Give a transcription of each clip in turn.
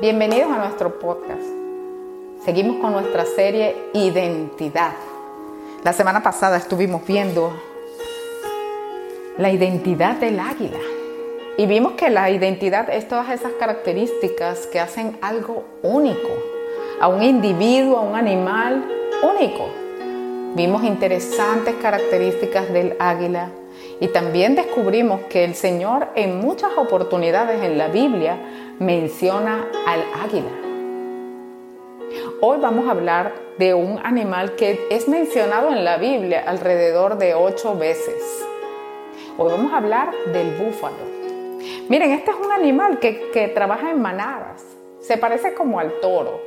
Bienvenidos a nuestro podcast. Seguimos con nuestra serie Identidad. La semana pasada estuvimos viendo la identidad del águila y vimos que la identidad es todas esas características que hacen algo único a un individuo, a un animal único. Vimos interesantes características del águila y también descubrimos que el Señor en muchas oportunidades en la Biblia menciona al águila. Hoy vamos a hablar de un animal que es mencionado en la Biblia alrededor de ocho veces. Hoy vamos a hablar del búfalo. Miren, este es un animal que, que trabaja en manadas. Se parece como al toro,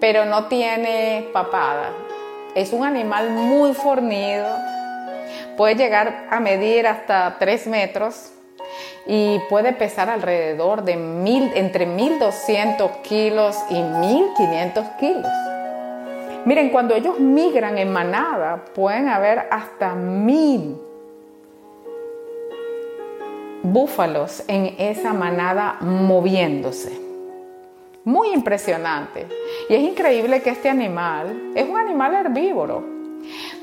pero no tiene papada. Es un animal muy fornido. Puede llegar a medir hasta 3 metros y puede pesar alrededor de mil, entre 1200 kilos y 1500 kilos. Miren, cuando ellos migran en manada, pueden haber hasta mil búfalos en esa manada moviéndose. Muy impresionante. Y es increíble que este animal es un animal herbívoro,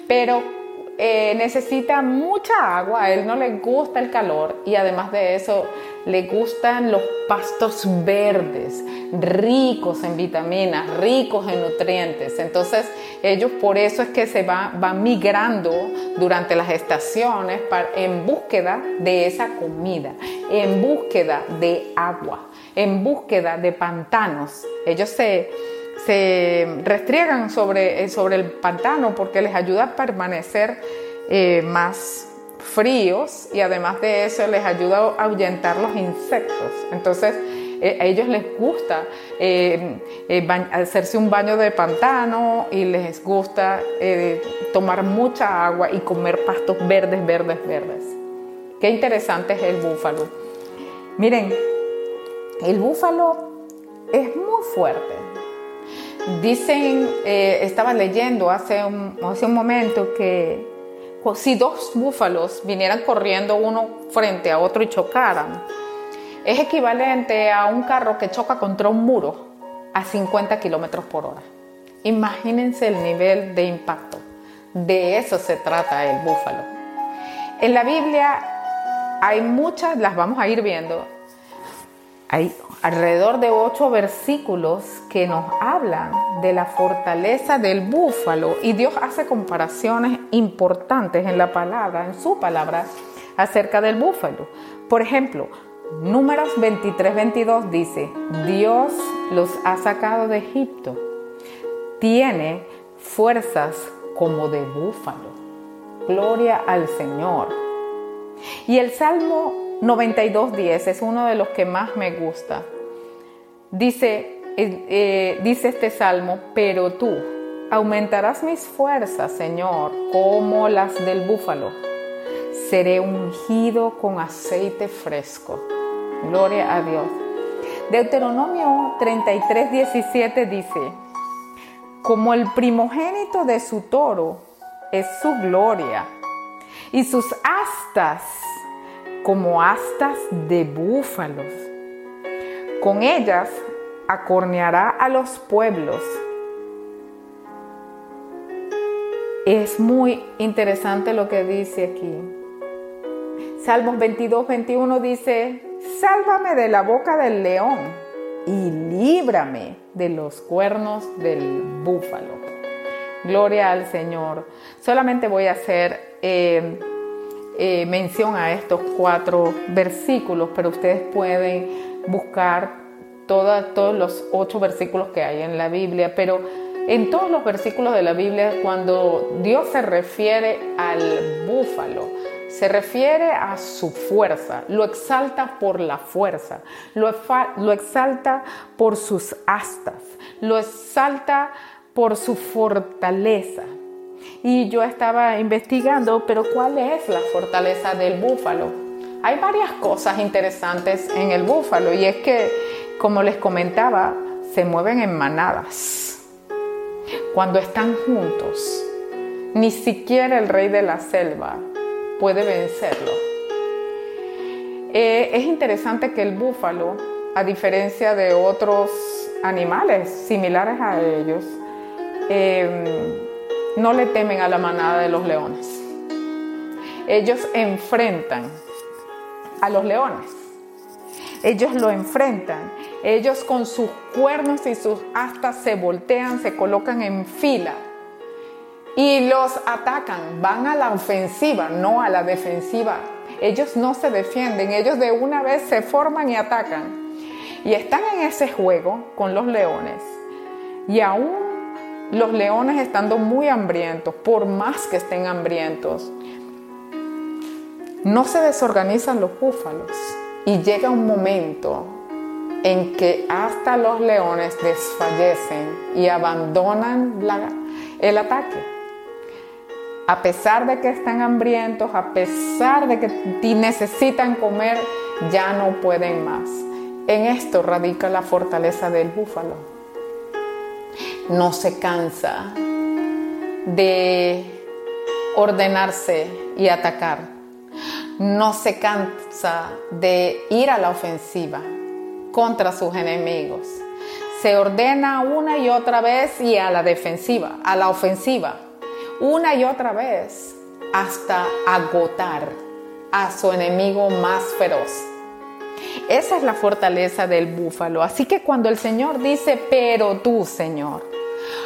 pero eh, necesita mucha agua, a él no le gusta el calor y además de eso le gustan los pastos verdes, ricos en vitaminas, ricos en nutrientes. Entonces ellos por eso es que se van, migrando durante las estaciones en búsqueda de esa comida, en búsqueda de agua, en búsqueda de pantanos. Ellos se se restriegan sobre, eh, sobre el pantano porque les ayuda a permanecer eh, más fríos y además de eso les ayuda a ahuyentar los insectos. Entonces eh, a ellos les gusta hacerse un baño de pantano y les gusta tomar mucha agua y comer pastos verdes, verdes, verdes. Qué interesante es el búfalo. Miren, el búfalo es muy fuerte Dicen, eh, estaba leyendo hace un, hace un momento que si dos búfalos vinieran corriendo uno frente a otro y chocaran, es equivalente a un carro que choca contra un muro a 50 kilómetros por hora. Imagínense el nivel de impacto. De eso se trata el búfalo. En la Biblia hay muchas, las vamos a ir viendo, hay alrededor de ocho versículos que nos hablan de la fortaleza del búfalo y Dios hace comparaciones importantes en la palabra, en su palabra, acerca del búfalo. Por ejemplo, Números 23, 22 dice, Dios los ha sacado de Egipto, tiene fuerzas como de búfalo. Gloria al Señor. Y el Salmo 92.10 es uno de los que más me gusta. Dice, eh, eh, dice este salmo, pero tú aumentarás mis fuerzas, Señor, como las del búfalo. Seré ungido con aceite fresco. Gloria a Dios. Deuteronomio 33.17 dice, como el primogénito de su toro es su gloria, y sus astas como astas de búfalos. Con ellas acorneará a los pueblos. Es muy interesante lo que dice aquí. Salmos 22, 21 dice, sálvame de la boca del león y líbrame de los cuernos del búfalo. Gloria al Señor. Solamente voy a hacer eh, eh, mención a estos cuatro versículos, pero ustedes pueden buscar todos los ocho versículos que hay en la Biblia, pero en todos los versículos de la Biblia, cuando Dios se refiere al búfalo, se refiere a su fuerza, lo exalta por la fuerza, lo, lo exalta por sus astas, lo exalta por su fortaleza. Y yo estaba investigando, pero ¿cuál es la fortaleza del búfalo? Hay varias cosas interesantes en el búfalo y es que, como les comentaba, se mueven en manadas. Cuando están juntos, ni siquiera el rey de la selva puede vencerlo. Eh, es interesante que el búfalo, a diferencia de otros animales similares a ellos em, no le temen a la manada de los leones. Ellos enfrentan a los leones. Ellos lo enfrentan. Ellos con sus cuernos y sus astas se voltean, se colocan en fila y los atacan. Van a la ofensiva, no a la defensiva. Ellos no se defienden, ellos de una vez se forman y atacan. Y están en ese juego con los leones. Y aún los leones estando muy hambrientos, por más que estén hambrientos, no se desorganizan los búfalos. Y llega un momento en que hasta los leones desfallecen y abandonan el ataque. A pesar de que están hambrientos, a pesar de que necesitan comer, ya no pueden más. En esto radica la fortaleza del búfalo. No se cansa de ordenarse y atacar. No se cansa de ir a la ofensiva contra sus enemigos. Se ordena una y otra vez y a la defensiva, a la ofensiva, una y otra vez hasta agotar a su enemigo más feroz. Esa es la fortaleza del búfalo. Así que cuando el Señor dice, pero tú, Señor,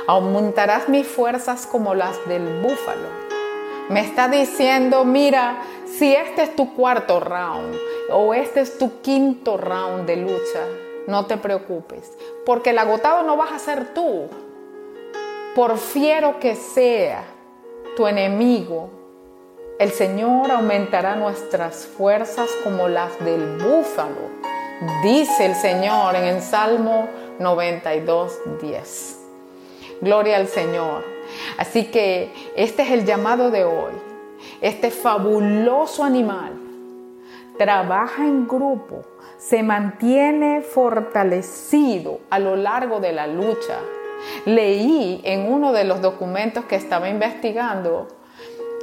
aumentarás mis fuerzas como las del búfalo, me está diciendo, mira, si este es tu cuarto round o este es tu quinto round de lucha, no te preocupes, porque el agotado no vas a ser tú. Por fiero que sea tu enemigo, el Señor aumentará nuestras fuerzas como las del búfalo, dice el Señor en el Salmo 92, 10. Gloria al Señor. Así que este es el llamado de hoy. Este fabuloso animal trabaja en grupo, se mantiene fortalecido a lo largo de la lucha. Leí en uno de los documentos que estaba investigando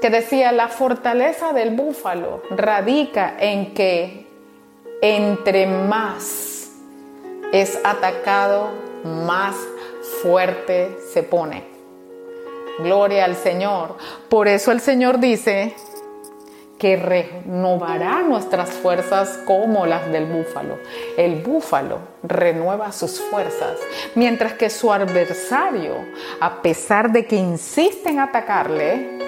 que decía, la fortaleza del búfalo radica en que entre más es atacado, más fuerte se pone. Gloria al Señor. Por eso el Señor dice que renovará nuestras fuerzas como las del búfalo. El búfalo renueva sus fuerzas, mientras que su adversario, a pesar de que insiste en atacarle,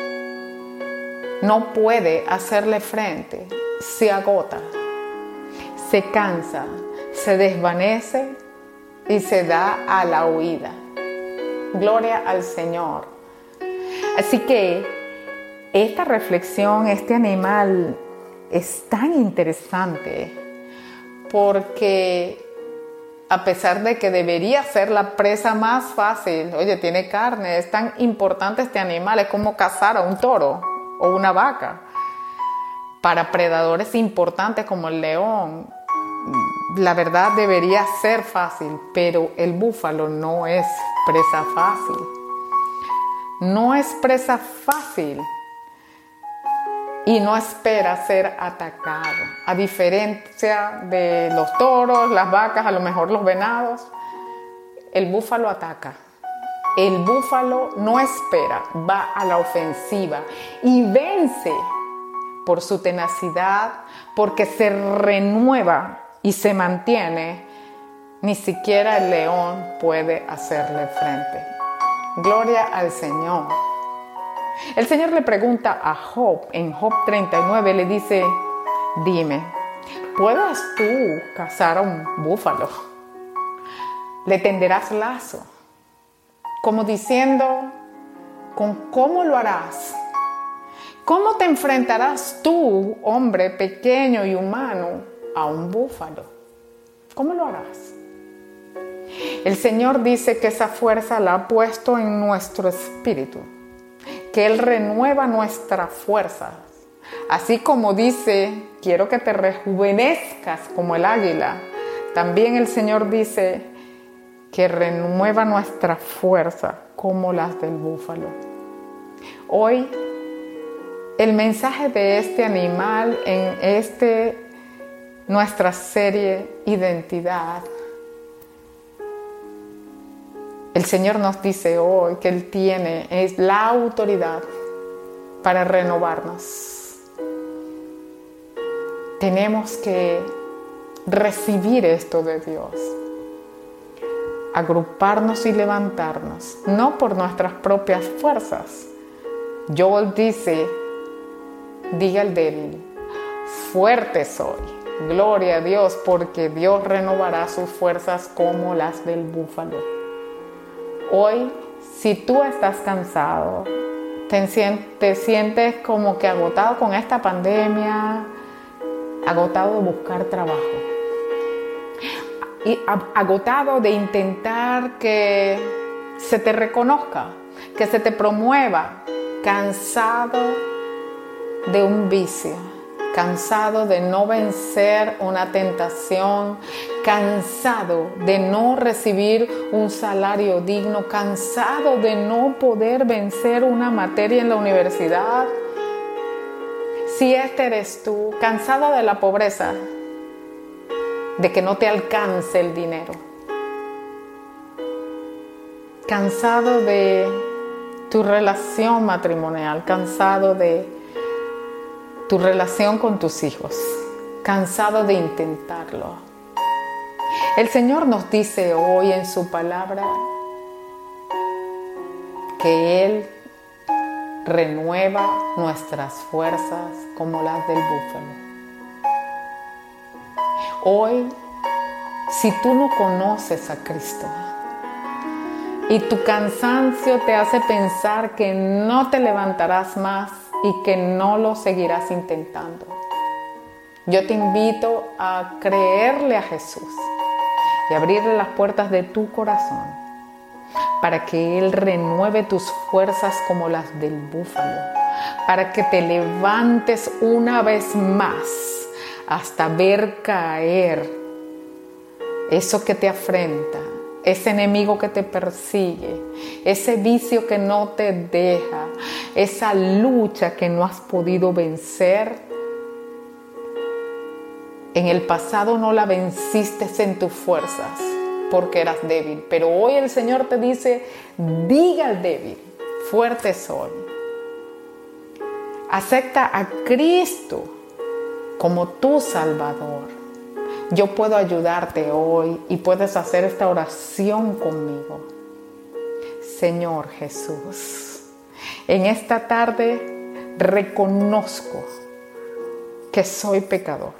no puede hacerle frente, se agota, se cansa, se desvanece y se da a la huida. Gloria al Señor. Así que esta reflexión, este animal es tan interesante porque a pesar de que debería ser la presa más fácil, oye, tiene carne, es tan importante este animal, es como cazar a un toro o una vaca. Para predadores importantes como el león, la verdad debería ser fácil, pero el búfalo no es presa fácil. No es presa fácil y no espera ser atacado. A diferencia de los toros, las vacas, a lo mejor los venados, el búfalo ataca. El búfalo no espera, va a la ofensiva y vence por su tenacidad, porque se renueva y se mantiene. Ni siquiera el león puede hacerle frente. Gloria al Señor. El Señor le pregunta a Job en Job 39, le dice, dime, ¿puedes tú cazar a un búfalo? ¿Le tenderás lazo? como diciendo, ¿con cómo lo harás? ¿Cómo te enfrentarás tú, hombre pequeño y humano, a un búfalo? ¿Cómo lo harás? El Señor dice que esa fuerza la ha puesto en nuestro espíritu, que Él renueva nuestra fuerza. Así como dice, quiero que te rejuvenezcas como el águila, también el Señor dice, que renueva nuestra fuerza como las del búfalo. Hoy el mensaje de este animal en este nuestra serie Identidad El Señor nos dice hoy que Él tiene es la autoridad para renovarnos. Tenemos que recibir esto de Dios, agruparnos y levantarnos, no por nuestras propias fuerzas. Joel dice, diga el débil, fuerte soy. Gloria a Dios, porque Dios renovará sus fuerzas como las del búfalo. Hoy, si tú estás cansado, te, sientes como que agotado con esta pandemia, agotado de buscar trabajo, y agotado de intentar que se te reconozca, que se te promueva, cansado de un vicio, cansado de no vencer una tentación, cansado de no recibir un salario digno, cansado de no poder vencer una materia en la universidad. Si este eres tú, cansado de la pobreza, de que no te alcance el dinero, cansado de tu relación matrimonial, cansado de tu relación con tus hijos, cansado de intentarlo. El Señor nos dice hoy en su palabra que Él renueva nuestras fuerzas como las del búfalo. Hoy, si tú no conoces a Cristo y tu cansancio te hace pensar que no te levantarás más y que no lo seguirás intentando, yo te invito a creerle a Jesús y abrirle las puertas de tu corazón para que Él renueve tus fuerzas como las del búfalo, para que te levantes una vez más hasta ver caer eso que te afrenta, ese enemigo que te persigue, ese vicio que no te deja, esa lucha que no has podido vencer. En el pasado no la venciste en tus fuerzas porque eras débil, pero hoy el Señor te dice, diga al débil, fuerte soy. Acepta a Cristo como tu Salvador. Yo puedo ayudarte hoy y puedes hacer esta oración conmigo. Señor Jesús, en esta tarde reconozco que soy pecador.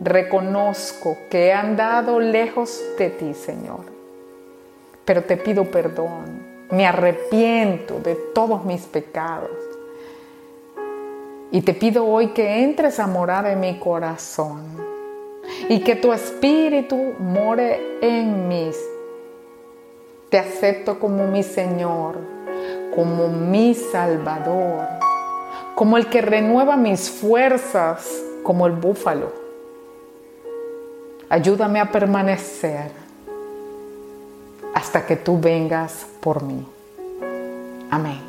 Reconozco que he andado lejos de ti, Señor. Pero te pido perdón. Me arrepiento de todos mis pecados y te pido hoy que entres a morar en mi corazón y que tu espíritu more en mí. Te acepto como mi Señor, como mi Salvador, como el que renueva mis fuerzas, como el búfalo. Ayúdame a permanecer hasta que tú vengas por mí. Amén.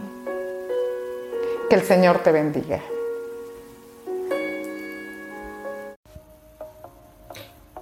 Que el Señor te bendiga.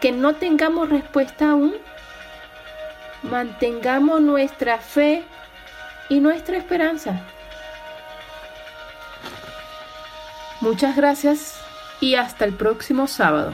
que no tengamos respuesta aún, mantengamos nuestra fe y nuestra esperanza. Muchas gracias y hasta el próximo sábado.